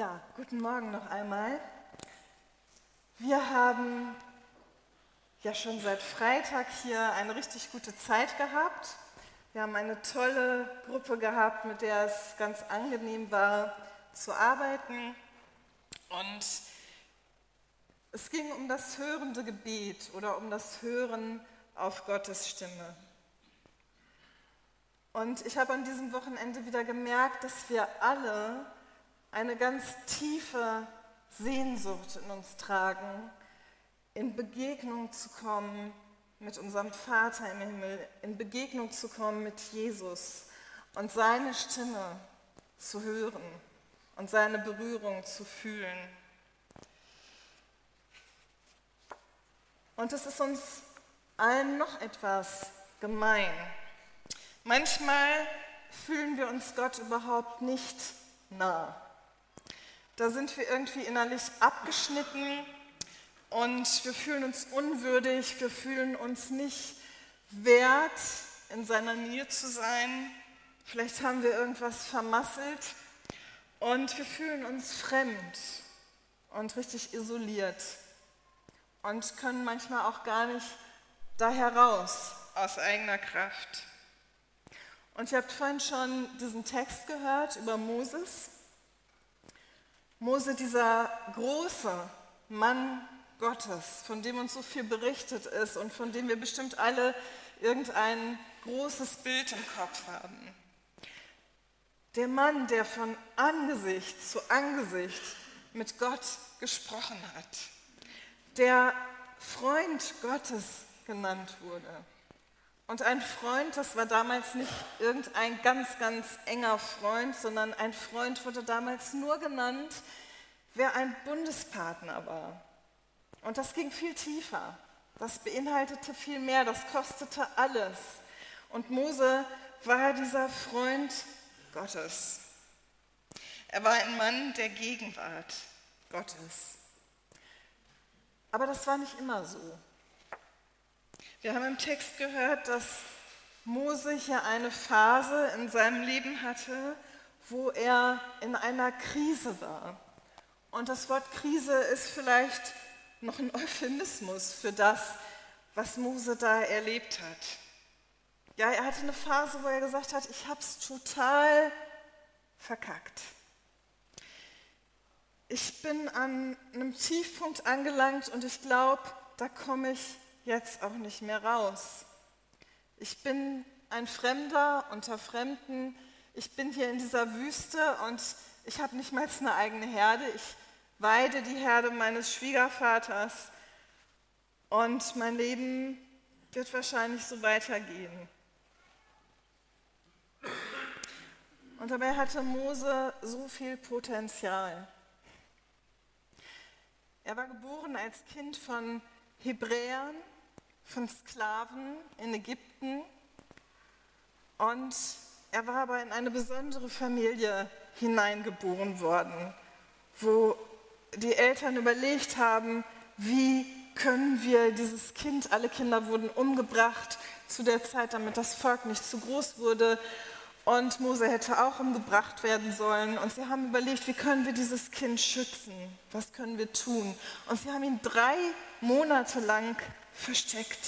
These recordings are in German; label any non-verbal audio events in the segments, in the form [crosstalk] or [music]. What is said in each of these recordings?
Ja, guten Morgen noch einmal. Wir haben ja schon seit Freitag hier eine richtig gute Zeit gehabt. Wir haben eine tolle Gruppe gehabt, mit der es ganz angenehm war zu arbeiten. Und es ging um das hörende Gebet oder um das Hören auf Gottes Stimme. Und ich habe an diesem Wochenende wieder gemerkt, dass wir alle eine ganz tiefe Sehnsucht in uns tragen, in Begegnung zu kommen mit unserem Vater im Himmel, in Begegnung zu kommen mit Jesus und seine Stimme zu hören und seine Berührung zu fühlen. Und es ist uns allen noch etwas gemein. Manchmal fühlen wir uns Gott überhaupt nicht nah. Da sind wir irgendwie innerlich abgeschnitten und wir fühlen uns unwürdig, wir fühlen uns nicht wert, in seiner Nähe zu sein. Vielleicht haben wir irgendwas vermasselt und wir fühlen uns fremd und richtig isoliert und können manchmal auch gar nicht da heraus aus eigener Kraft. Und ihr habt vorhin schon diesen Text gehört über Moses. Mose, dieser große Mann Gottes, von dem uns so viel berichtet ist und von dem wir bestimmt alle irgendein großes Bild im Kopf haben. Der Mann, der von Angesicht zu Angesicht mit Gott gesprochen hat, der Freund Gottes genannt wurde. Und ein Freund, das war damals nicht irgendein ganz, ganz enger Freund, sondern ein Freund wurde damals nur genannt, wer ein Bundespartner war. Und das ging viel tiefer. Das beinhaltete viel mehr, das kostete alles. Und Mose war dieser Freund Gottes. Er war ein Mann der Gegenwart Gottes. Aber das war nicht immer so. Wir haben im Text gehört, dass Mose hier eine Phase in seinem Leben hatte, wo er in einer Krise war. Und das Wort Krise ist vielleicht noch ein Euphemismus für das, was Mose da erlebt hat. Ja, er hatte eine Phase, wo er gesagt hat, ich habe es total verkackt. Ich bin an einem Tiefpunkt angelangt und ich glaube, da komme ich jetzt auch nicht mehr raus. Ich bin ein Fremder unter Fremden. Ich bin hier in dieser Wüste und ich habe nicht mal eine eigene Herde. Ich weide die Herde meines Schwiegervaters und mein Leben wird wahrscheinlich so weitergehen. Und dabei hatte Mose so viel Potenzial. Er war geboren als Kind von Hebräern, von Sklaven in Ägypten und er war aber in eine besondere Familie hineingeboren worden, wo die Eltern überlegt haben, wie können wir dieses Kind, alle Kinder wurden umgebracht zu der Zeit, damit das Volk nicht zu groß wurde. Und Mose hätte auch umgebracht werden sollen. Und sie haben überlegt, wie können wir dieses Kind schützen? Was können wir tun? Und sie haben ihn drei Monate lang versteckt,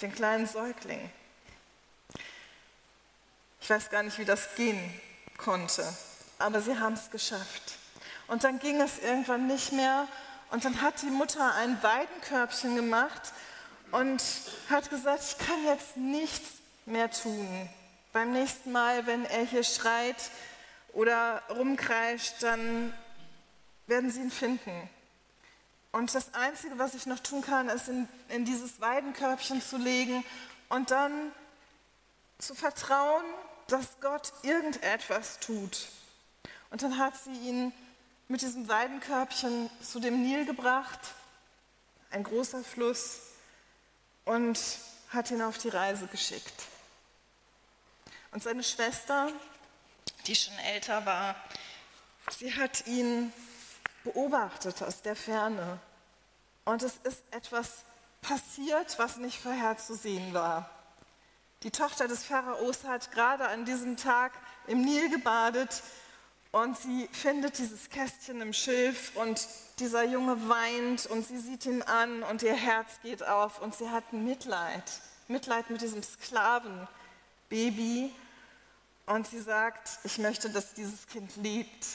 den kleinen Säugling. Ich weiß gar nicht, wie das gehen konnte, aber sie haben es geschafft. Und dann ging es irgendwann nicht mehr. Und dann hat die Mutter ein Weidenkörbchen gemacht und hat gesagt, ich kann jetzt nichts mehr tun. Beim nächsten Mal, wenn er hier schreit oder rumkreischt, dann werden sie ihn finden. Und das Einzige, was ich noch tun kann, ist in, in dieses Weidenkörbchen zu legen und dann zu vertrauen, dass Gott irgendetwas tut. Und dann hat sie ihn mit diesem Weidenkörbchen zu dem Nil gebracht, ein großer Fluss, und hat ihn auf die Reise geschickt. Und seine Schwester, die schon älter war, sie hat ihn beobachtet aus der Ferne. Und es ist etwas passiert, was nicht vorherzusehen war. Die Tochter des Pharaos hat gerade an diesem Tag im Nil gebadet Und sie findet dieses Kästchen im Schilf und dieser Junge weint und sie sieht ihn an und ihr Herz geht auf und sie hat Mitleid. Mitleid mit diesem Sklavenbaby. Und sie sagt, ich möchte, dass dieses Kind lebt.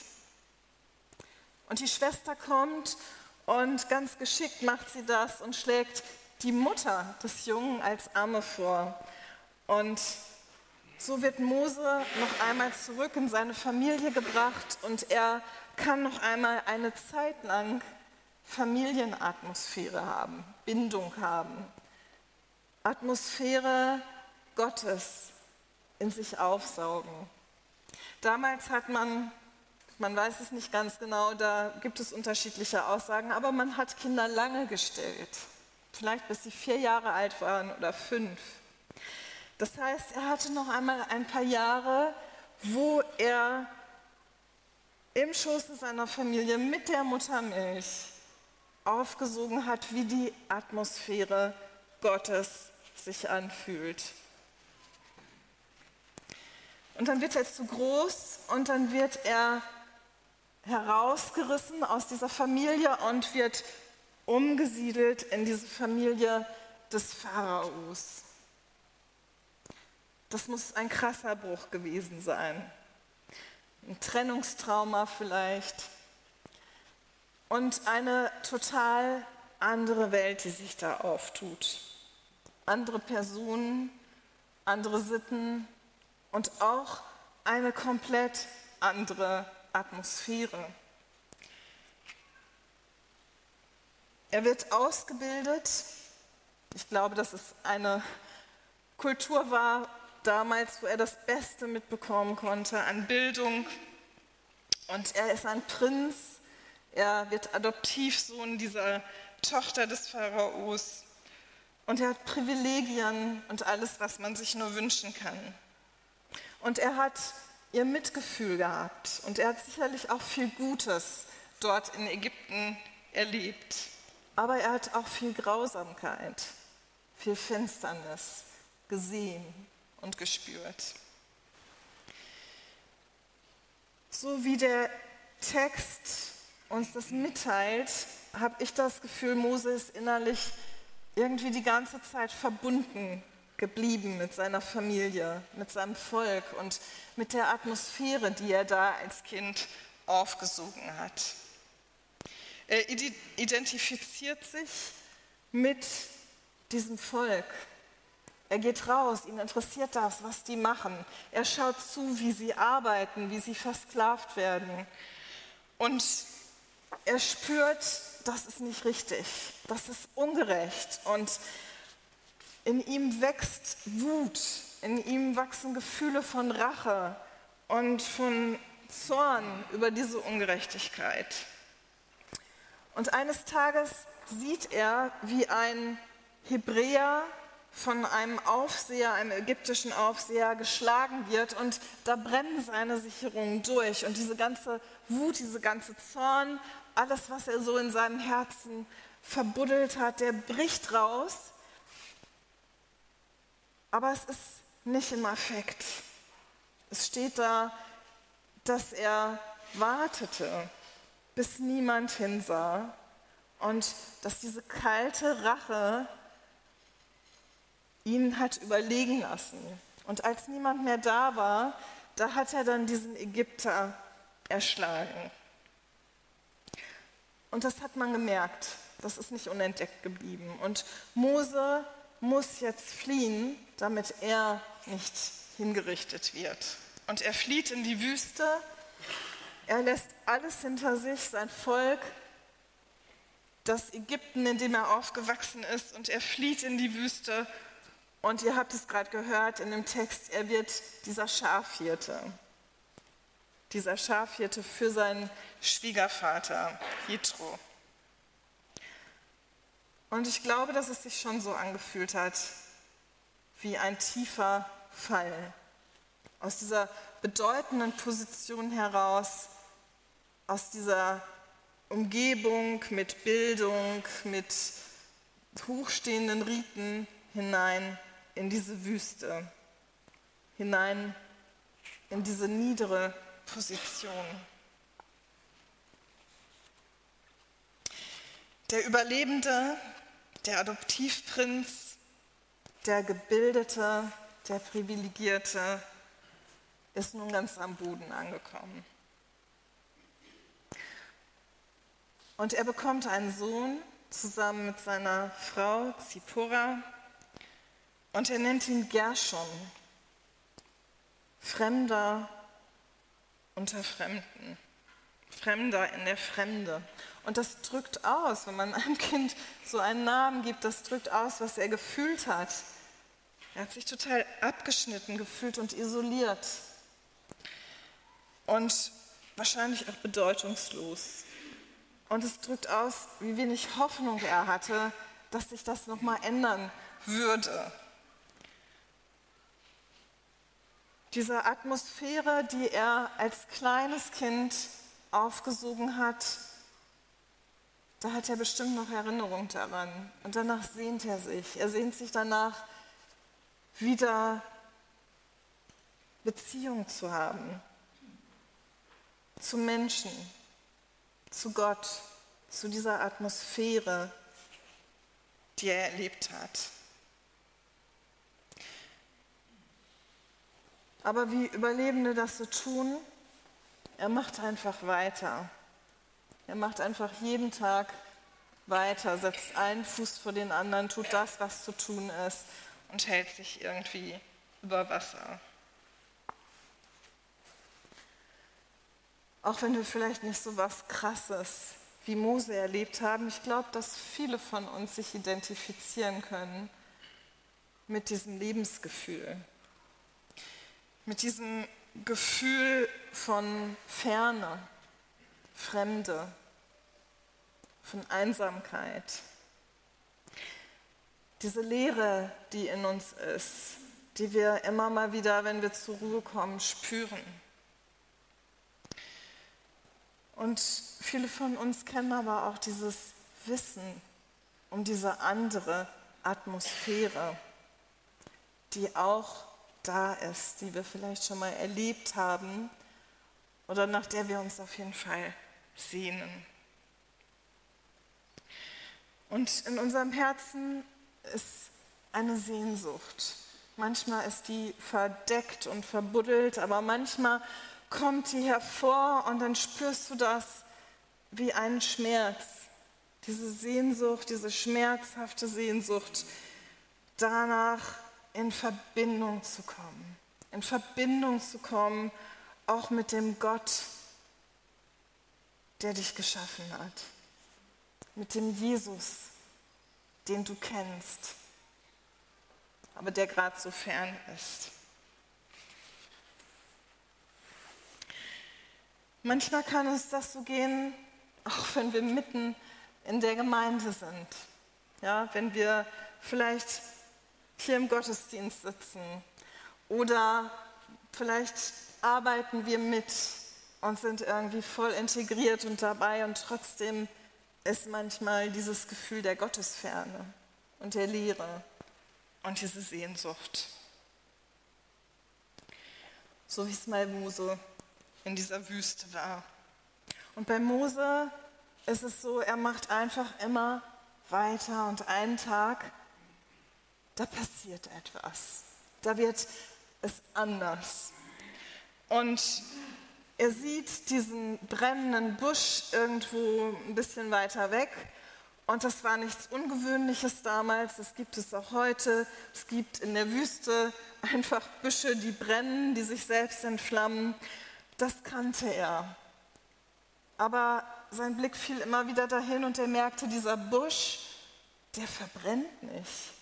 Und die Schwester kommt und ganz geschickt macht sie das und schlägt die Mutter des Jungen als Arme vor. Und so wird Mose noch einmal zurück in seine Familie gebracht und er kann noch einmal eine Zeit lang Familienatmosphäre haben, Bindung haben, Atmosphäre Gottes in sich aufsaugen. Damals hat man, man weiß es nicht ganz genau, da gibt es unterschiedliche Aussagen, aber man hat Kinder lange gestillt, vielleicht bis sie vier Jahre alt waren oder fünf. Das heißt, er hatte noch einmal ein paar Jahre, wo er im Schoße seiner Familie mit der Muttermilch aufgesogen hat, wie die Atmosphäre Gottes sich anfühlt. Und dann wird er zu groß und dann wird er herausgerissen aus dieser Familie und wird umgesiedelt in diese Familie des Pharaos. Das muss ein krasser Bruch gewesen sein. Ein Trennungstrauma vielleicht. Und eine total andere Welt, die sich da auftut. Andere Personen, andere Sitten und auch eine komplett andere Atmosphäre. Er wird ausgebildet. Ich glaube, dass es eine Kultur war, damals, wo er das Beste mitbekommen konnte an Bildung. Und er ist ein Prinz, er wird Adoptivsohn dieser Tochter des Pharaos. Und er hat Privilegien und alles, was man sich nur wünschen kann. Und er hat ihr Mitgefühl gehabt. Und er hat sicherlich auch viel Gutes dort in Ägypten erlebt. Aber er hat auch viel Grausamkeit, viel Finsternis gesehen und gespürt. So wie der Text uns das mitteilt, habe ich das Gefühl, Mose ist innerlich irgendwie die ganze Zeit verbunden geblieben mit seiner Familie, mit seinem Volk und mit der Atmosphäre, die er da als Kind aufgesogen hat. Er identifiziert sich mit diesem Volk, er geht raus, ihn interessiert das, was die machen. Er schaut zu, wie sie arbeiten, wie sie versklavt werden. Und er spürt, das ist nicht richtig, das ist ungerecht. Und in ihm wächst Wut, in ihm wachsen Gefühle von Rache und von Zorn über diese Ungerechtigkeit. Und eines Tages sieht er, wie ein Hebräer von einem Aufseher, einem ägyptischen Aufseher geschlagen wird und da brennen seine Sicherungen durch und diese ganze Wut, diese ganze Zorn, alles, was er so in seinem Herzen verbuddelt hat, der bricht raus. Aber es ist nicht im Affekt. Es steht da, dass er wartete, bis niemand hinsah und dass diese kalte Rache ihn hat überlegen lassen. Und als niemand mehr da war, da hat er dann diesen Ägypter erschlagen. Und das hat man gemerkt. Das ist nicht unentdeckt geblieben. Und Mose muss jetzt fliehen, damit er nicht hingerichtet wird. Und er flieht in die Wüste. Er lässt alles hinter sich, sein Volk, das Ägypten, in dem er aufgewachsen ist. Und er flieht in die Wüste und ihr habt es gerade gehört in dem Text, er wird dieser Schafhirte. Dieser Schafhirte für seinen Schwiegervater, Jitro. Und ich glaube, dass es sich schon so angefühlt hat, wie ein tiefer Fall. Aus dieser bedeutenden Position heraus, aus dieser Umgebung mit Bildung, mit hochstehenden Riten hinein in diese Wüste, hinein in diese niedere Position. Der Überlebende, der Adoptivprinz, der Gebildete, der Privilegierte ist nun ganz am Boden angekommen. Und er bekommt einen Sohn zusammen mit seiner Frau Zippora und er nennt ihn Gershon, Fremder unter Fremden, Fremder in der Fremde. Und das drückt aus, wenn man einem Kind so einen Namen gibt, das drückt aus, was er gefühlt hat. Er hat sich total abgeschnitten gefühlt und isoliert. Und wahrscheinlich auch bedeutungslos. Und es drückt aus, wie wenig Hoffnung er hatte, dass sich das nochmal ändern würde. Diese Atmosphäre, die er als kleines Kind aufgesogen hat, da hat er bestimmt noch Erinnerung daran. Und danach sehnt er sich. Er sehnt sich danach, wieder Beziehung zu haben zu Menschen, zu Gott, zu dieser Atmosphäre, die er erlebt hat. Aber wie Überlebende das so tun, er macht einfach weiter. Er macht einfach jeden Tag weiter, setzt einen Fuß vor den anderen, tut das, was zu tun ist und hält sich irgendwie über Wasser. Auch wenn wir vielleicht nicht so was Krasses wie Mose erlebt haben, ich glaube, dass viele von uns sich identifizieren können mit diesem Lebensgefühl, mit diesem Gefühl von Ferne, Fremde, von Einsamkeit. Diese Leere, die in uns ist, die wir immer mal wieder, wenn wir zur Ruhe kommen, spüren. Und viele von uns kennen aber auch dieses Wissen um diese andere Atmosphäre, die auch da ist, die wir vielleicht schon mal erlebt haben oder nach der wir uns auf jeden Fall sehnen. Und in unserem Herzen ist eine Sehnsucht. Manchmal ist die verdeckt und verbuddelt, aber manchmal kommt die hervor und dann spürst du das wie einen Schmerz. Diese Sehnsucht, diese schmerzhafte Sehnsucht, danach in Verbindung zu kommen. In Verbindung zu kommen, auch mit dem Gott, der dich geschaffen hat mit dem Jesus, den du kennst, aber der gerade so fern ist. Manchmal kann es das so gehen, auch wenn wir mitten in der Gemeinde sind. Ja, wenn wir vielleicht hier im Gottesdienst sitzen oder vielleicht arbeiten wir mit und sind irgendwie voll integriert und dabei und trotzdem ist manchmal dieses Gefühl der Gottesferne und der Leere und diese Sehnsucht. So wie es mal Mose in dieser Wüste war. Und bei Mose ist es so, er macht einfach immer weiter und einen Tag, da passiert etwas. Da wird es anders. Und er sieht diesen brennenden Busch irgendwo ein bisschen weiter weg. Und das war nichts Ungewöhnliches damals, das gibt es auch heute. Es gibt in der Wüste [laughs] einfach Büsche, die brennen, die sich selbst entflammen. Das kannte er. Aber sein Blick fiel immer wieder dahin und er merkte, dieser Busch, der verbrennt nicht.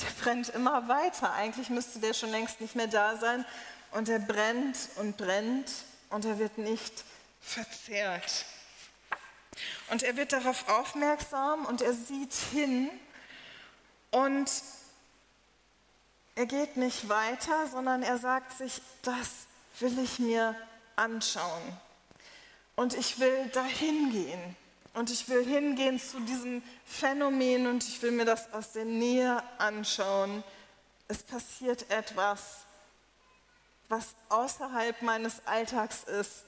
Der brennt immer weiter. Eigentlich müsste der schon längst nicht mehr da sein, und er brennt und brennt und er wird nicht verzehrt. Und er wird darauf aufmerksam und er sieht hin und er geht nicht weiter, sondern er sagt sich, das will ich mir anschauen. Und ich will dahin gehen. Und ich will hingehen zu diesem Phänomen und ich will mir das aus der Nähe anschauen. Es passiert etwas was außerhalb meines Alltags ist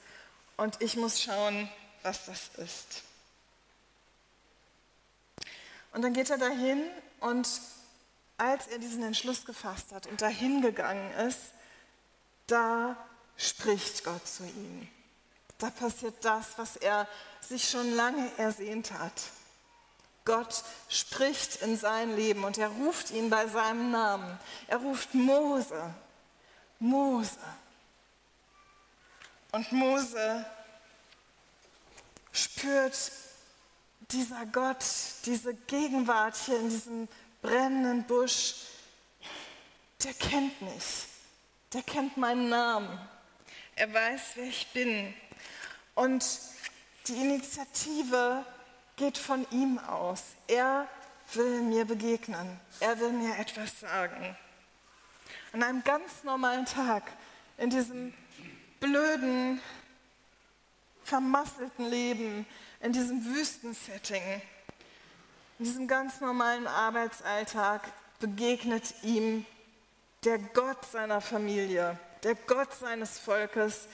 und ich muss schauen, was das ist. Und dann geht er dahin und als er diesen Entschluss gefasst hat und dahin gegangen ist, da spricht Gott zu ihm. Da passiert das, was er sich schon lange ersehnt hat. Gott spricht in sein Leben und er ruft ihn bei seinem Namen. Er ruft Mose, Mose. Und Mose spürt dieser Gott, diese Gegenwart hier in diesem brennenden Busch, der kennt mich, der kennt meinen Namen, er weiß, wer ich bin. Und die Initiative geht von ihm aus. Er will mir begegnen, er will mir etwas sagen. An einem ganz normalen Tag, in diesem blöden, vermasselten Leben, in diesem Wüstensetting, in diesem ganz normalen Arbeitsalltag begegnet ihm der Gott seiner Familie, der Gott seines Volkes,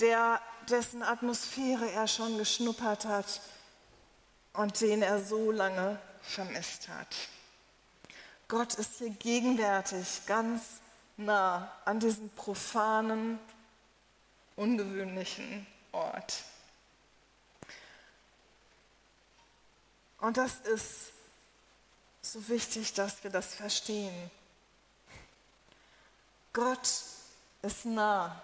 der, dessen Atmosphäre er schon geschnuppert hat und den er so lange vermisst hat. Gott ist hier gegenwärtig, ganz nah an diesem profanen, ungewöhnlichen Ort. Und das ist so wichtig, dass wir das verstehen. Gott ist nah.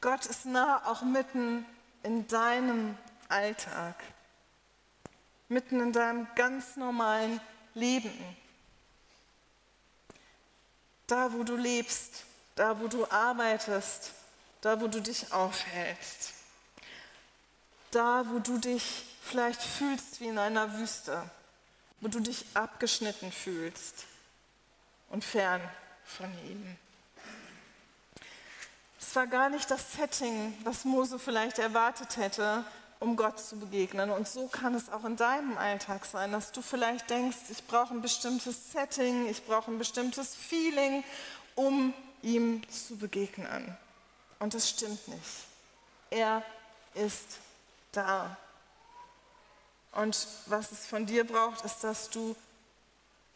Gott ist nah auch mitten in deinem Alltag, mitten in deinem ganz normalen Leben. Da, wo du lebst, da, wo du arbeitest, da, wo du dich aufhältst, da, wo du dich vielleicht fühlst wie in einer Wüste, wo du dich abgeschnitten fühlst und fern von ihm. Es war gar nicht das Setting, was Mose vielleicht erwartet hätte, um Gott zu begegnen. Und so kann es auch in deinem Alltag sein, dass du vielleicht denkst, ich brauche ein bestimmtes Setting, ich brauche ein bestimmtes Feeling, um ihm zu begegnen. Und das stimmt nicht. Er ist da. Und was es von dir braucht, ist, dass du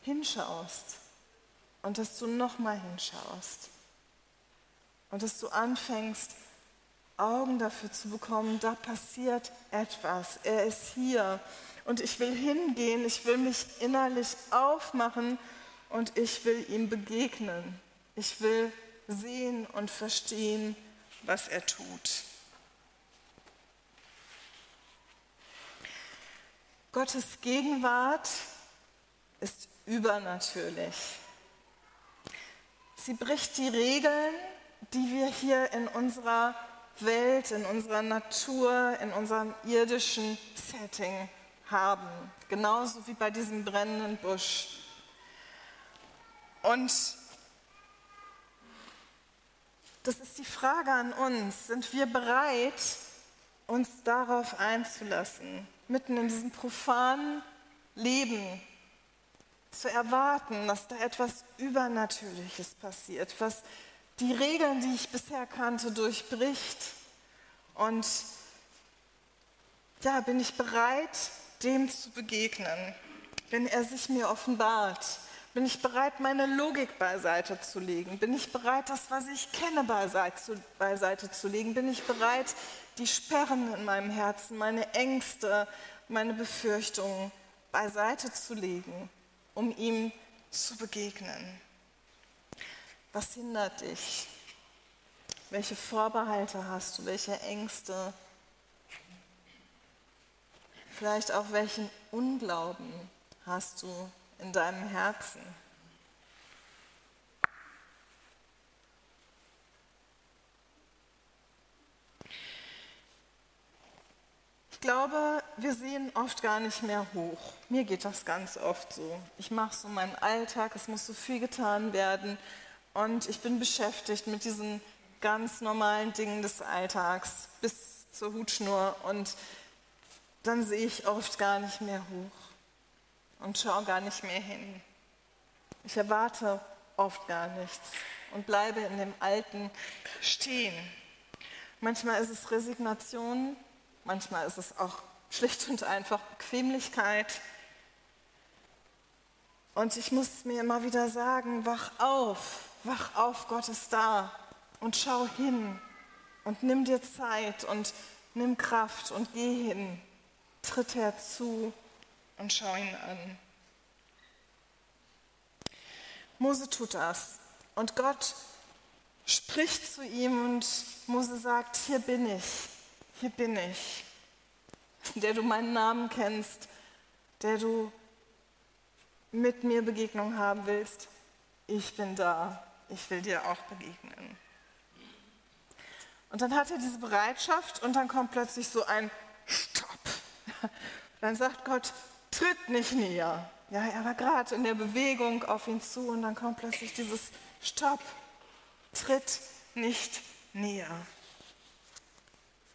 hinschaust und dass du nochmal hinschaust und dass du anfängst, Augen dafür zu bekommen, da passiert etwas, er ist hier und ich will hingehen, ich will mich innerlich aufmachen und ich will ihm begegnen. Ich will sehen und verstehen, was er tut. Gottes Gegenwart ist übernatürlich. Sie bricht die Regeln, die wir hier in unserer Welt, in unserer Natur, in unserem irdischen Setting haben. Genauso wie bei diesem brennenden Busch. Und das ist die Frage an uns. Sind wir bereit, uns darauf einzulassen? mitten in diesem profanen Leben zu erwarten, dass da etwas Übernatürliches passiert, was die Regeln, die ich bisher kannte, durchbricht. Und ja, bin ich bereit, dem zu begegnen, wenn er sich mir offenbart? Bin ich bereit, meine Logik beiseite zu legen? Bin ich bereit, das, was ich kenne, beiseite zu, legen? Bin ich bereit, die Sperren in meinem Herzen, meine Ängste, meine Befürchtungen beiseite zu legen, um ihm zu begegnen. Was hindert dich? Welche Vorbehalte hast du? Welche Ängste? Vielleicht auch welchen Unglauben hast du in deinem Herzen? Ich glaube, wir sehen oft gar nicht mehr hoch. Mir geht das ganz oft so. Ich mache so meinen Alltag, es muss so viel getan werden und ich bin beschäftigt mit diesen ganz normalen Dingen des Alltags bis zur Hutschnur und dann sehe ich oft gar nicht mehr hoch und schaue gar nicht mehr hin. Ich erwarte oft gar nichts und bleibe in dem Alten stehen. Manchmal ist es Resignation, manchmal ist es auch schlicht und einfach Bequemlichkeit. Und ich muss mir immer wieder sagen, wach auf, wach auf, Gott ist da und schau hin und nimm dir Zeit und nimm Kraft und geh hin, tritt herzu und schau ihn an. Mose tut das und Gott spricht zu ihm und Mose sagt, hier bin ich, hier bin ich, der du meinen Namen kennst, der du mit mir Begegnung haben willst. Ich bin da, ich will dir auch begegnen. Und dann hat er diese Bereitschaft und dann kommt plötzlich so ein Stopp. [laughs] Dann sagt Gott, tritt nicht näher. Ja, er war gerade in der Bewegung auf ihn zu und dann kommt plötzlich dieses Stopp. Tritt nicht näher.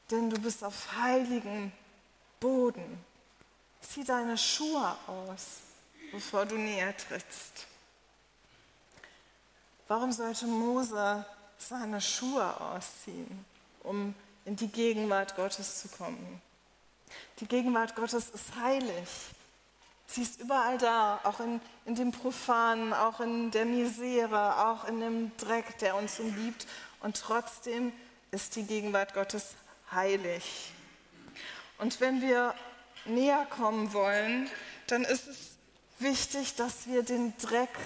Denn du bist auf heiligem Boden. Zieh deine Schuhe aus, bevor du näher trittst. Warum sollte Mose seine Schuhe ausziehen, um in die Gegenwart Gottes zu kommen? Die Gegenwart Gottes ist heilig. Sie ist überall da, auch in, in dem Profanen, auch in der Misere, auch in dem Dreck, der uns umgibt. Und trotzdem ist die Gegenwart Gottes heilig. Und wenn wir näher kommen wollen, dann ist es wichtig, dass wir den Dreck,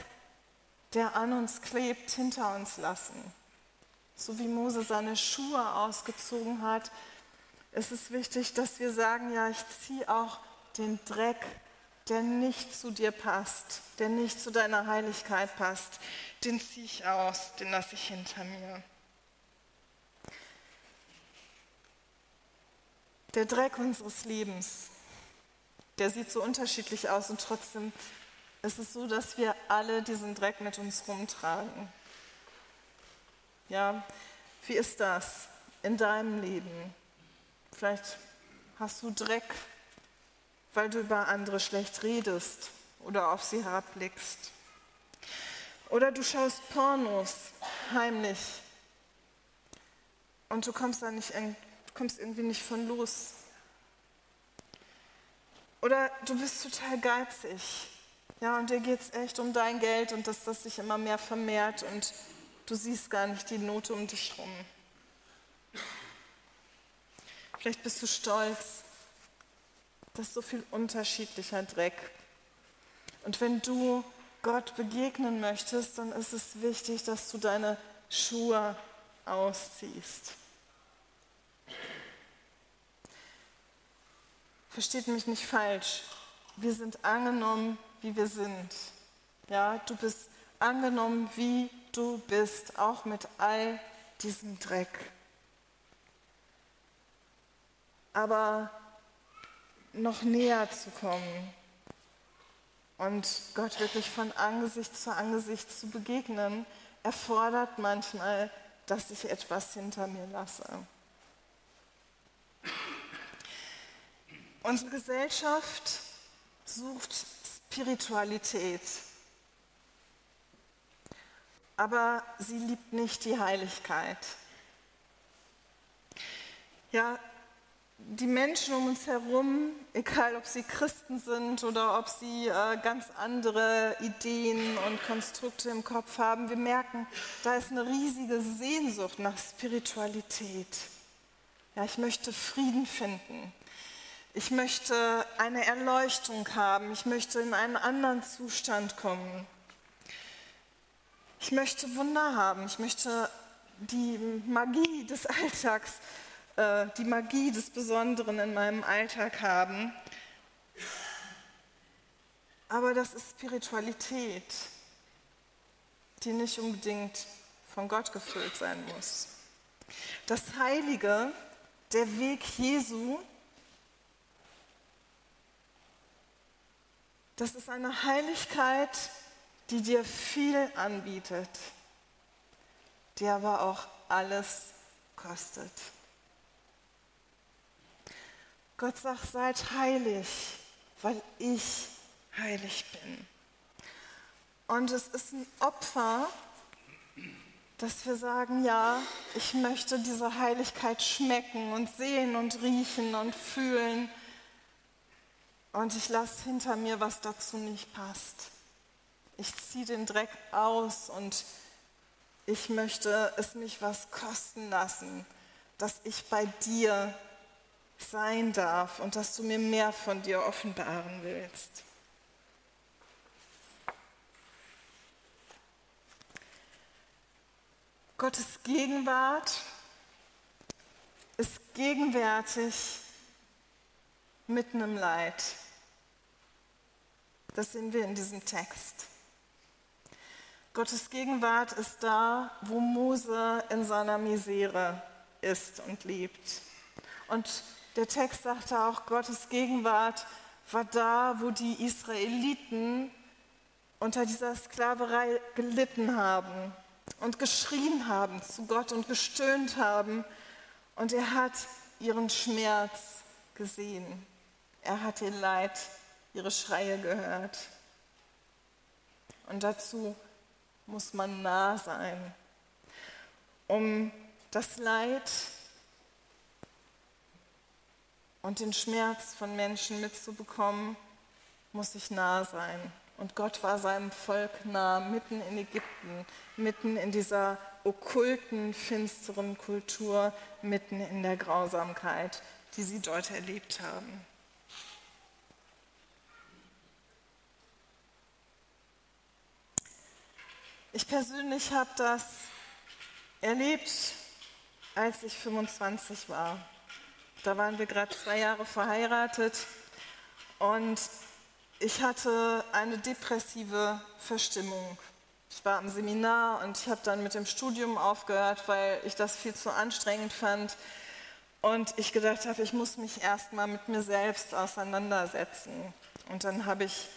der an uns klebt, hinter uns lassen. So wie Mose seine Schuhe ausgezogen hat, ist es wichtig, dass wir sagen, ja, ich ziehe auch den Dreck, der nicht zu dir passt, der nicht zu deiner Heiligkeit passt, den ziehe ich aus, den lasse ich hinter mir. Der Dreck unseres Lebens, der sieht so unterschiedlich aus und trotzdem ist es so, dass wir alle diesen Dreck mit uns rumtragen. Ja, wie ist das in deinem Leben? Vielleicht hast du Dreck, weil du über andere schlecht redest oder auf sie herabblickst. Oder du schaust Pornos heimlich und du kommst da nicht, kommst irgendwie nicht von los. Oder du bist total geizig. Ja, und dir geht es echt um dein Geld und dass das sich immer mehr vermehrt und du siehst gar nicht die Note um dich herum. Vielleicht bist du stolz. Das ist so viel unterschiedlicher Dreck. Und wenn du Gott begegnen möchtest, dann ist es wichtig, dass du deine Schuhe ausziehst. Versteht mich nicht falsch. Wir sind angenommen, wie wir sind. Ja, du bist angenommen, wie du bist, auch mit all diesem Dreck. Aber noch näher zu kommen und Gott wirklich von Angesicht zu Angesicht zu begegnen, erfordert manchmal, dass ich etwas hinter mir lasse. Unsere Gesellschaft sucht Spiritualität, aber sie liebt nicht die Heiligkeit. Ja, die Menschen um uns herum, egal ob sie Christen sind oder ob sie äh, ganz andere Ideen und Konstrukte im Kopf haben, wir merken, da ist eine riesige Sehnsucht nach Spiritualität. Ja, ich möchte Frieden finden. Ich möchte eine Erleuchtung haben. Ich möchte in einen anderen Zustand kommen. Ich möchte Wunder haben. Ich möchte die Magie des Alltags äh, die Magie des Besonderen in meinem Alltag haben. Aber das ist Spiritualität, die nicht unbedingt von Gott gefüllt sein muss. Das Heilige, der Weg Jesu, das ist eine Heiligkeit, die dir viel anbietet, die aber auch alles kostet. Gott sagt, seid heilig, weil ich heilig bin. Und es ist ein Opfer, dass wir sagen, ja, ich möchte diese Heiligkeit schmecken und sehen und riechen und fühlen. Und ich lasse hinter mir, was dazu nicht passt. Ich ziehe den Dreck aus und ich möchte es mich was kosten lassen, dass ich bei dir sein darf und dass du mir mehr von dir offenbaren willst. Gottes Gegenwart ist gegenwärtig mitten im Leid. Das sehen wir in diesem Text. Gottes Gegenwart ist da, wo Mose in seiner Misere ist und lebt. Und der Text sagte auch, Gottes Gegenwart war da, wo die Israeliten unter dieser Sklaverei gelitten haben und geschrien haben zu Gott und gestöhnt haben. Und er hat ihren Schmerz gesehen. Er hat ihr Leid, ihre Schreie gehört. Und dazu muss man nah sein, um das Leid und den Schmerz von Menschen mitzubekommen, muss ich nah sein. Und Gott war seinem Volk nah, mitten in Ägypten, mitten in dieser okkulten, finsteren Kultur, mitten in der Grausamkeit, die sie dort erlebt haben. Ich persönlich habe das erlebt, als ich 25 war. Da waren wir gerade zwei Jahre verheiratet und ich hatte eine depressive Verstimmung. Ich war im Seminar und ich habe dann mit dem Studium aufgehört, weil ich das viel zu anstrengend fand. Und ich gedacht habe, ich muss mich erstmal mit mir selbst auseinandersetzen. Und dann habe ich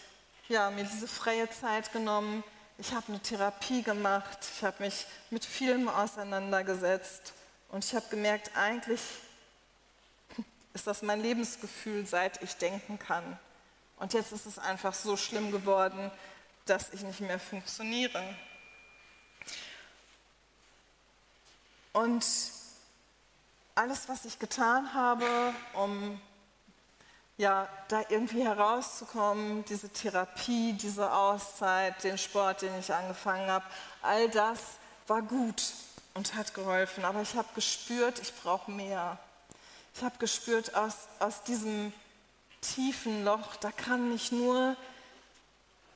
ja, mir diese freie Zeit genommen. Ich habe eine Therapie gemacht. Ich habe mich mit vielem auseinandergesetzt. Und ich habe gemerkt, eigentlich ist das mein Lebensgefühl, seit ich denken kann. Und jetzt ist es einfach so schlimm geworden, dass ich nicht mehr funktioniere. Und alles, was ich getan habe, um ja, da irgendwie herauszukommen, diese Therapie, diese Auszeit, den Sport, den ich angefangen habe, all das war gut und hat geholfen. Aber ich habe gespürt, ich brauche mehr. Ich habe gespürt, aus, aus diesem tiefen Loch, da kann mich nur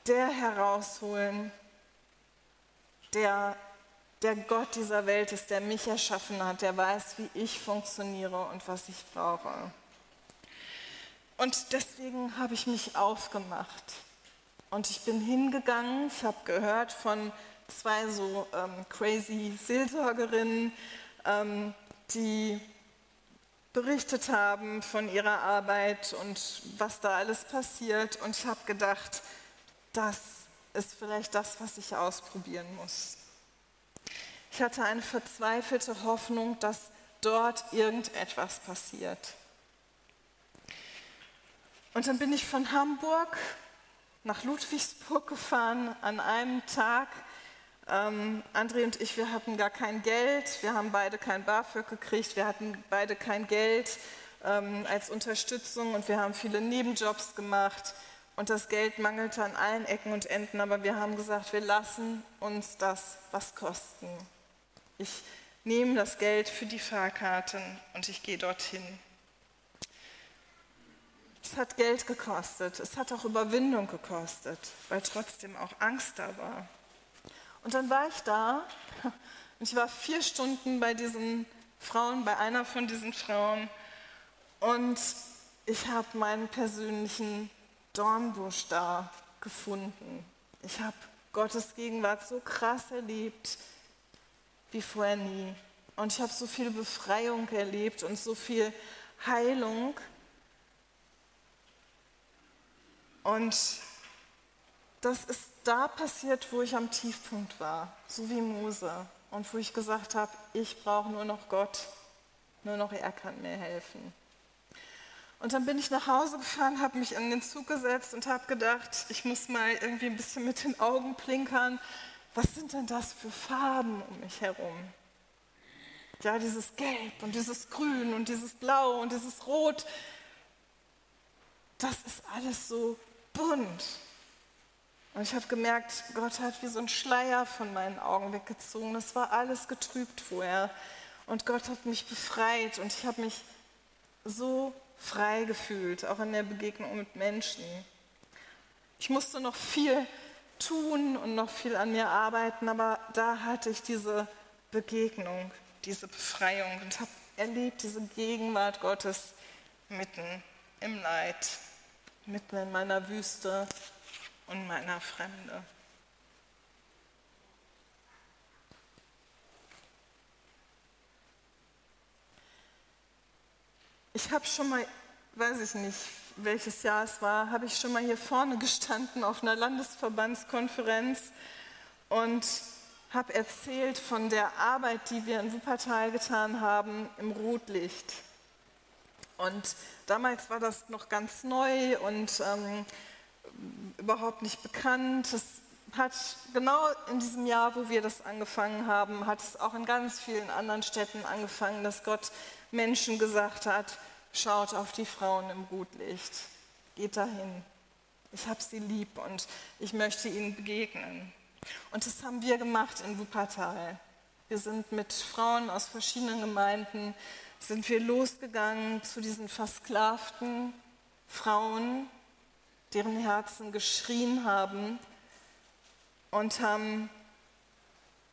der herausholen, der der Gott dieser Welt ist, der mich erschaffen hat, der weiß, wie ich funktioniere und was ich brauche. Und deswegen habe ich mich aufgemacht. Und ich bin hingegangen, ich habe gehört von zwei so ähm, crazy Seelsorgerinnen, ähm, die berichtet haben von ihrer Arbeit und was da alles passiert. Und ich habe gedacht, das ist vielleicht das, was ich ausprobieren muss. Ich hatte eine verzweifelte Hoffnung, dass dort irgendetwas passiert. Und dann bin ich von Hamburg nach Ludwigsburg gefahren an einem Tag, ähm, André und ich, wir hatten gar kein Geld, wir haben beide kein BAföG gekriegt, wir hatten beide kein Geld ähm, als Unterstützung. Und wir haben viele Nebenjobs gemacht. Und das Geld mangelte an allen Ecken und Enden, aber wir haben gesagt, wir lassen uns das was kosten. Ich nehme das Geld für die Fahrkarten und ich gehe dorthin. Hat Geld gekostet, es hat auch Überwindung gekostet, weil trotzdem auch Angst da war. Und dann war ich da und ich war vier Stunden bei diesen Frauen, bei einer von diesen Frauen und ich habe meinen persönlichen Dornbusch da gefunden. Ich habe Gottes Gegenwart so krass erlebt wie vorher nie. Und ich habe so viel Befreiung erlebt und so viel Heilung. Und das ist da passiert, wo ich am Tiefpunkt war, so wie Mose. Und wo ich gesagt habe, ich brauche nur noch Gott, nur noch er kann mir helfen. Und dann bin ich nach Hause gefahren, habe mich in den Zug gesetzt und habe gedacht, ich muss mal irgendwie ein bisschen mit den Augen plinkern. Was sind denn das für Farben um mich herum? Ja, dieses Gelb und dieses Grün und dieses Blau und dieses Rot. Das ist alles so bunt. Und ich habe gemerkt, Gott hat wie so einen Schleier von meinen Augen weggezogen. Das war alles getrübt vorher. Und Gott hat mich befreit und ich habe mich so frei gefühlt, auch in der Begegnung mit Menschen. Ich musste noch viel tun und noch viel an mir arbeiten, aber da hatte ich diese Begegnung, diese Befreiung und habe erlebt diese Gegenwart Gottes mitten im Leid, mitten in meiner Wüste und meiner Fremde. Ich habe schon mal, weiß ich nicht, welches Jahr es war, habe ich schon mal hier vorne gestanden auf einer Landesverbandskonferenz und habe erzählt von der Arbeit, die wir in Wuppertal getan haben im Rotlicht. Und damals war das noch ganz neu und ähm, überhaupt nicht bekannt. Es hat genau in diesem Jahr, wo wir das angefangen haben, hat es auch in ganz vielen anderen Städten angefangen, dass Gott Menschen gesagt hat, schaut auf die Frauen im Gutlicht, geht dahin. Ich habe sie lieb und ich möchte ihnen begegnen. Und das haben wir gemacht in Wuppertal. Wir sind mit Frauen aus verschiedenen Gemeinden, sind wir losgegangen zu diesen versklavten Frauen, deren Herzen geschrien haben und haben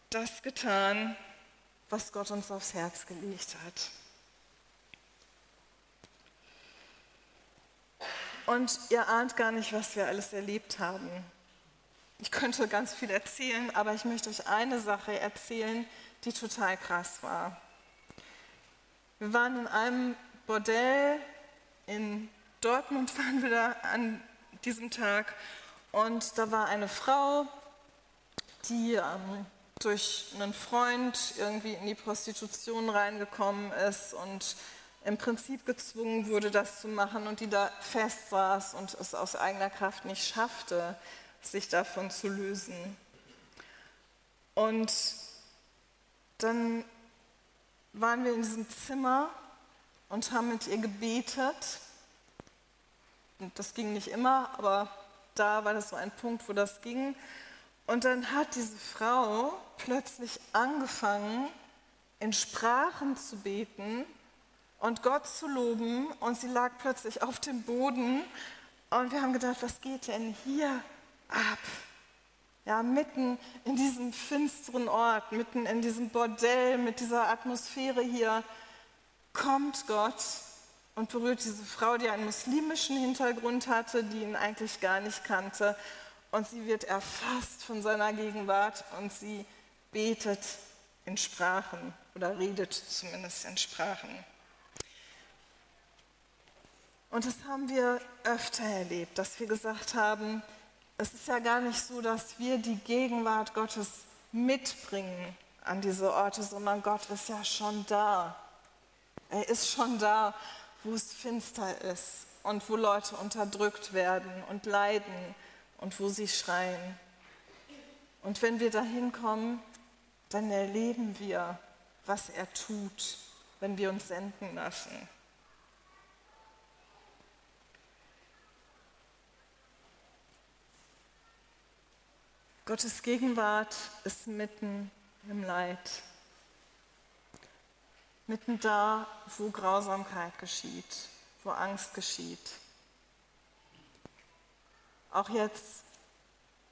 das getan, was Gott uns aufs Herz gelegt hat. Und ihr ahnt gar nicht, was wir alles erlebt haben. Ich könnte ganz viel erzählen, aber ich möchte euch eine Sache erzählen, die total krass war. Wir waren in einem Bordell in Dortmund, [laughs] waren wir da an diesem Tag und da war eine Frau, die ähm, durch einen Freund irgendwie in die Prostitution reingekommen ist und im Prinzip gezwungen wurde, das zu machen und die da fest saß und es aus eigener Kraft nicht schaffte, sich davon zu lösen. Und dann waren wir in diesem Zimmer und haben mit ihr gebetet. Und das ging nicht immer, aber da war das so ein Punkt, wo das ging. Und dann hat diese Frau plötzlich angefangen, in Sprachen zu beten und Gott zu loben und sie lag plötzlich auf dem Boden und wir haben gedacht, was geht denn hier ab? Ja, mitten in diesem finsteren Ort, mitten in diesem Bordell, mit dieser Atmosphäre hier, kommt Gott und berührt diese Frau, die einen muslimischen Hintergrund hatte, die ihn eigentlich gar nicht kannte. Und sie wird erfasst von seiner Gegenwart und sie betet in Sprachen oder redet zumindest in Sprachen. Und das haben wir öfter erlebt, dass wir gesagt haben, es ist ja gar nicht so, dass wir die Gegenwart Gottes mitbringen an diese Orte, sondern Gott ist ja schon da. Er ist schon da, wo es finster ist und wo Leute unterdrückt werden und leiden und wo sie schreien. Und wenn wir dahin kommen, dann erleben wir, was er tut, wenn wir uns senden lassen. Gottes Gegenwart ist mitten im Leid, mitten da, wo Grausamkeit geschieht, wo Angst geschieht. Auch jetzt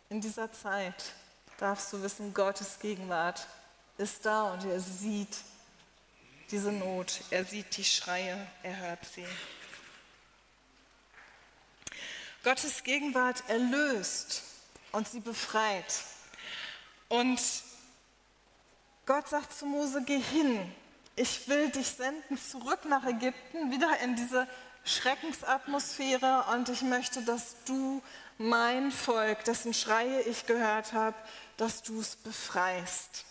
in dieser Zeit darfst du wissen, Gottes Gegenwart ist da und er sieht diese Not, er sieht die Schreie, er hört sie. Gottes Gegenwart erlöst und sie befreit. Und Gott sagt zu Mose, geh hin, ich will dich senden zurück nach Ägypten, wieder in diese Schreckensatmosphäre und ich möchte, dass du mein Volk, dessen Schreie ich gehört habe, dass du es befreist.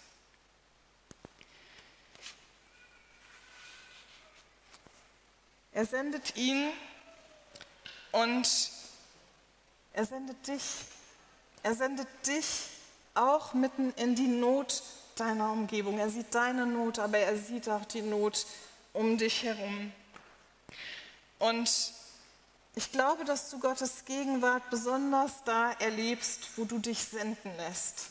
Er sendet ihn Und er sendet dich. Er sendet dich auch mitten in die Not deiner Umgebung. Er sieht deine Not, aber er sieht auch die Not um dich herum. Und ich glaube, dass du Gottes Gegenwart besonders da erlebst, wo du dich senden lässt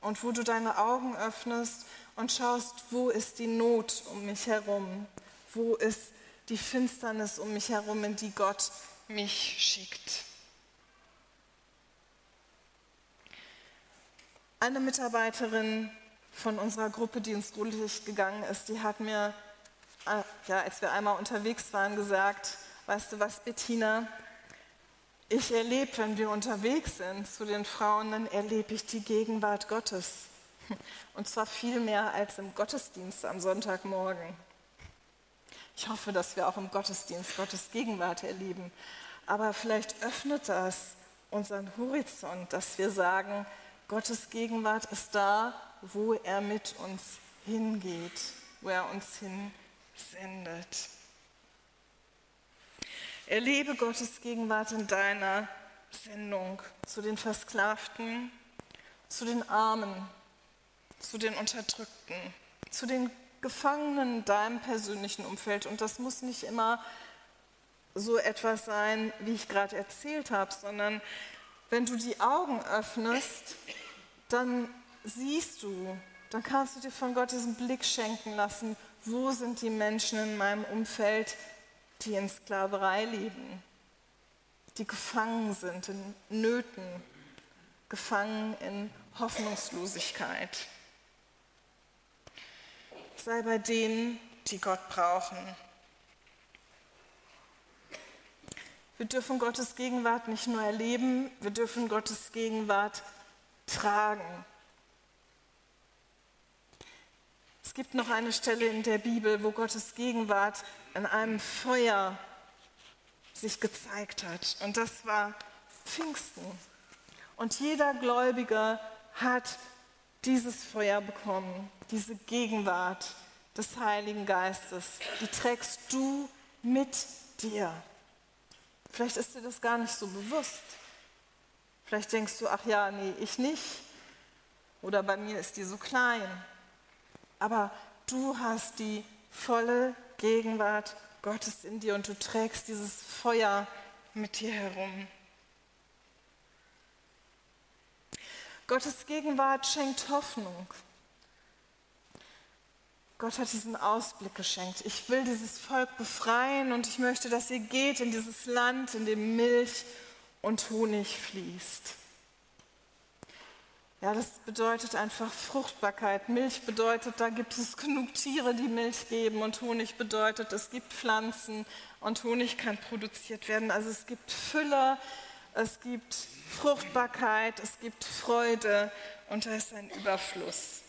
und wo du deine Augen öffnest und schaust, wo ist die Not um mich herum, wo ist die Finsternis um mich herum, in die Gott mich schickt. Eine Mitarbeiterin von unserer Gruppe, die ins Rotlicht gegangen ist, die hat mir, äh, ja, als wir einmal unterwegs waren, gesagt, weißt du was, Bettina, ich erlebe, wenn wir unterwegs sind zu den Frauen, dann erlebe ich die Gegenwart Gottes. [laughs] Und zwar viel mehr als im Gottesdienst am Sonntagmorgen. Ich hoffe, dass wir auch im Gottesdienst Gottes Gegenwart erleben. Aber vielleicht öffnet das unseren Horizont, dass wir sagen, Gottes Gegenwart ist da, wo er mit uns hingeht, wo er uns hinsendet. Erlebe Gottes Gegenwart in deiner Sendung zu den Versklavten, zu den Armen, zu den Unterdrückten, zu den Gefangenen in deinem persönlichen Umfeld. Und das muss nicht immer so etwas sein, wie ich gerade erzählt habe, sondern wenn du die Augen öffnest, dann siehst du, dann kannst du dir von Gott diesen Blick schenken lassen, wo sind die Menschen in meinem Umfeld, die in Sklaverei leben, die gefangen sind in Nöten, gefangen in Hoffnungslosigkeit. Sei bei denen, die Gott brauchen. Wir dürfen Gottes Gegenwart nicht nur erleben, wir dürfen Gottes Gegenwart tragen. Es gibt noch eine Stelle in der Bibel, wo Gottes Gegenwart in einem Feuer sich gezeigt hat. Und das war Pfingsten. Und jeder Gläubige hat dieses Feuer bekommen, diese Gegenwart des Heiligen Geistes. Die trägst du mit dir. Vielleicht ist dir das gar nicht so bewusst. Vielleicht denkst du, ach ja, nee, ich nicht. Oder bei mir ist die so klein. Aber du hast die volle Gegenwart Gottes in dir und du trägst dieses Feuer mit dir herum. Gottes Gegenwart schenkt Hoffnung. Gott hat diesen Ausblick geschenkt. Ich will dieses Volk befreien und ich möchte, dass ihr geht in dieses Land, in dem Milch und Honig fließt. Ja, das bedeutet einfach Fruchtbarkeit. Milch bedeutet, da gibt es genug Tiere, die Milch geben und Honig bedeutet, es gibt Pflanzen und Honig kann produziert werden. Also es gibt Fülle, es gibt Fruchtbarkeit, es gibt Freude und da ist ein Überfluss.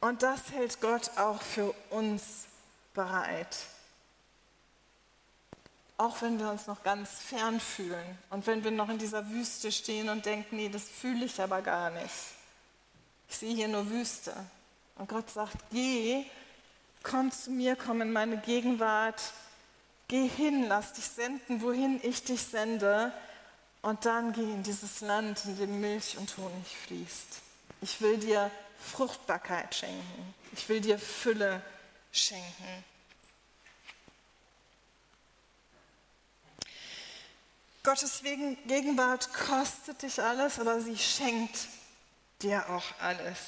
Und das hält Gott auch für uns bereit auch wenn wir uns noch ganz fern fühlen und wenn wir noch in dieser Wüste stehen und denken, nee, das fühle ich aber gar nicht. Ich sehe hier nur Wüste. Und Gott sagt, geh, komm zu mir, komm in meine Gegenwart, geh hin, lass dich senden, wohin ich dich sende. Und dann geh in dieses Land, in dem Milch und Honig fließt. Ich will dir Fruchtbarkeit schenken. Ich will dir Fülle schenken. Gottes Gegenwart kostet dich alles, aber sie schenkt dir auch alles.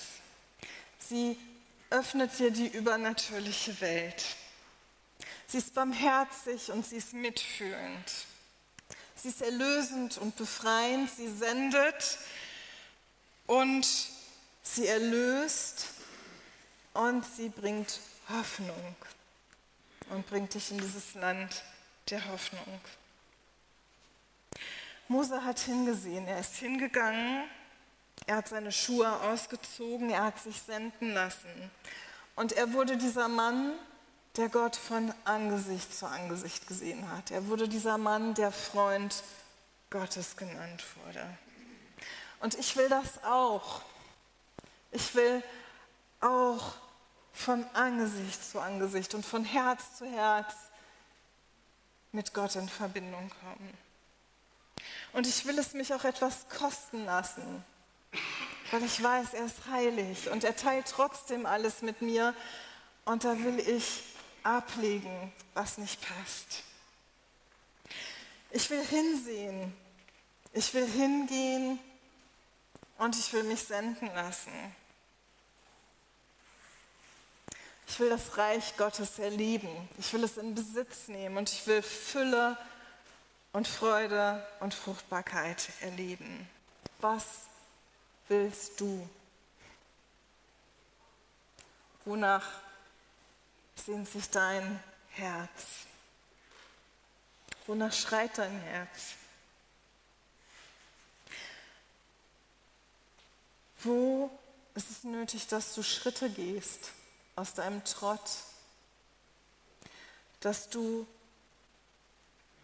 Sie öffnet dir die übernatürliche Welt. Sie ist barmherzig und sie ist mitfühlend. Sie ist erlösend und befreiend. Sie sendet und sie erlöst und sie bringt Hoffnung und bringt dich in dieses Land der Hoffnung. Mose hat hingesehen, er ist hingegangen, er hat seine Schuhe ausgezogen, er hat sich senden lassen. Und er wurde dieser Mann, der Gott von Angesicht zu Angesicht gesehen hat. Er wurde dieser Mann, der Freund Gottes genannt wurde. Und ich will das auch. Ich will auch von Angesicht zu Angesicht und von Herz zu Herz mit Gott in Verbindung kommen. Und ich will es mich auch etwas kosten lassen, weil ich weiß, er ist heilig und er teilt trotzdem alles mit mir und da will ich ablegen, was nicht passt. Ich will hinsehen, ich will hingehen und ich will mich senden lassen. Ich will das Reich Gottes erleben. Ich will es in Besitz nehmen und ich will Fülle und Freude und Fruchtbarkeit erleben. Was willst du? Wonach sehnt sich dein Herz? Wonach schreit dein Herz? Wo ist es nötig, dass du Schritte gehst aus deinem Trott? Dass du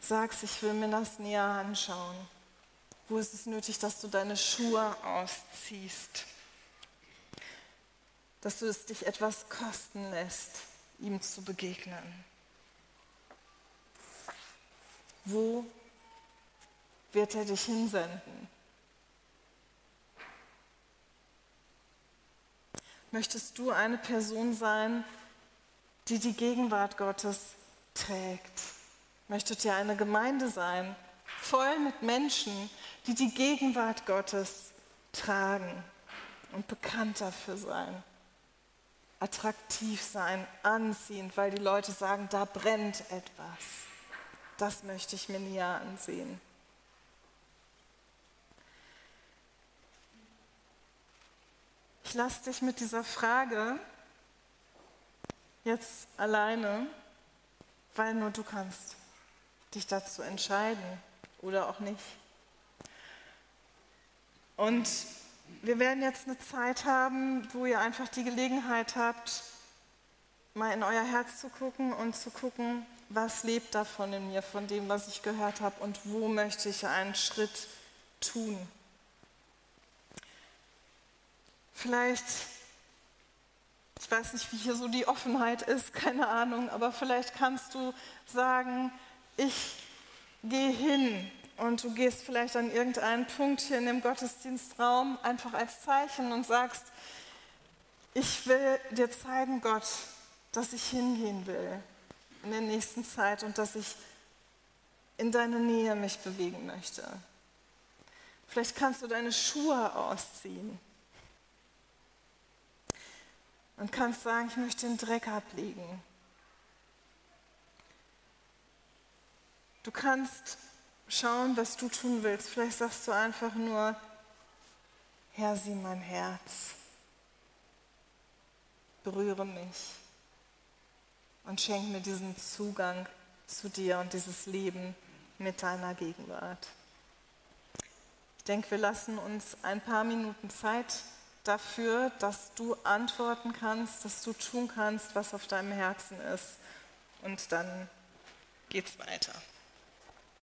sagst, ich will mir das näher anschauen. Wo ist es nötig, dass du deine Schuhe ausziehst? Dass du es dich etwas kosten lässt, ihm zu begegnen. Wo wird er dich hinsenden? Möchtest du eine Person sein, die die Gegenwart Gottes trägt? Möchtet ihr eine Gemeinde sein, voll mit Menschen, die die Gegenwart Gottes tragen und bekannt dafür sein? Attraktiv sein, anziehend, weil die Leute sagen, da brennt etwas. Das möchte ich mir näher ansehen. Ich lasse dich mit dieser Frage jetzt alleine, weil nur du kannst dich dazu entscheiden oder auch nicht. Und wir werden jetzt eine Zeit haben, wo ihr einfach die Gelegenheit habt, mal in euer Herz zu gucken und zu gucken, was lebt davon in mir, von dem, was ich gehört habe und wo möchte ich einen Schritt tun. Vielleicht, ich weiß nicht, wie hier so die Offenheit ist, keine Ahnung, aber vielleicht kannst du sagen, ich gehe hin und du gehst vielleicht an irgendeinen Punkt hier in dem Gottesdienstraum einfach als Zeichen und sagst, ich will dir zeigen, Gott, dass ich hingehen will in der nächsten Zeit und dass ich in deine Nähe mich bewegen möchte. Vielleicht kannst du deine Schuhe ausziehen und kannst sagen, ich möchte den Dreck ablegen. Du kannst schauen, was du tun willst. Vielleicht sagst du einfach nur, Herr, sieh mein Herz, berühre mich und schenk mir diesen Zugang zu dir und dieses Leben mit deiner Gegenwart. Ich denke, wir lassen uns ein paar Minuten Zeit dafür, dass du antworten kannst, dass du tun kannst, was auf deinem Herzen ist. Und dann geht's weiter.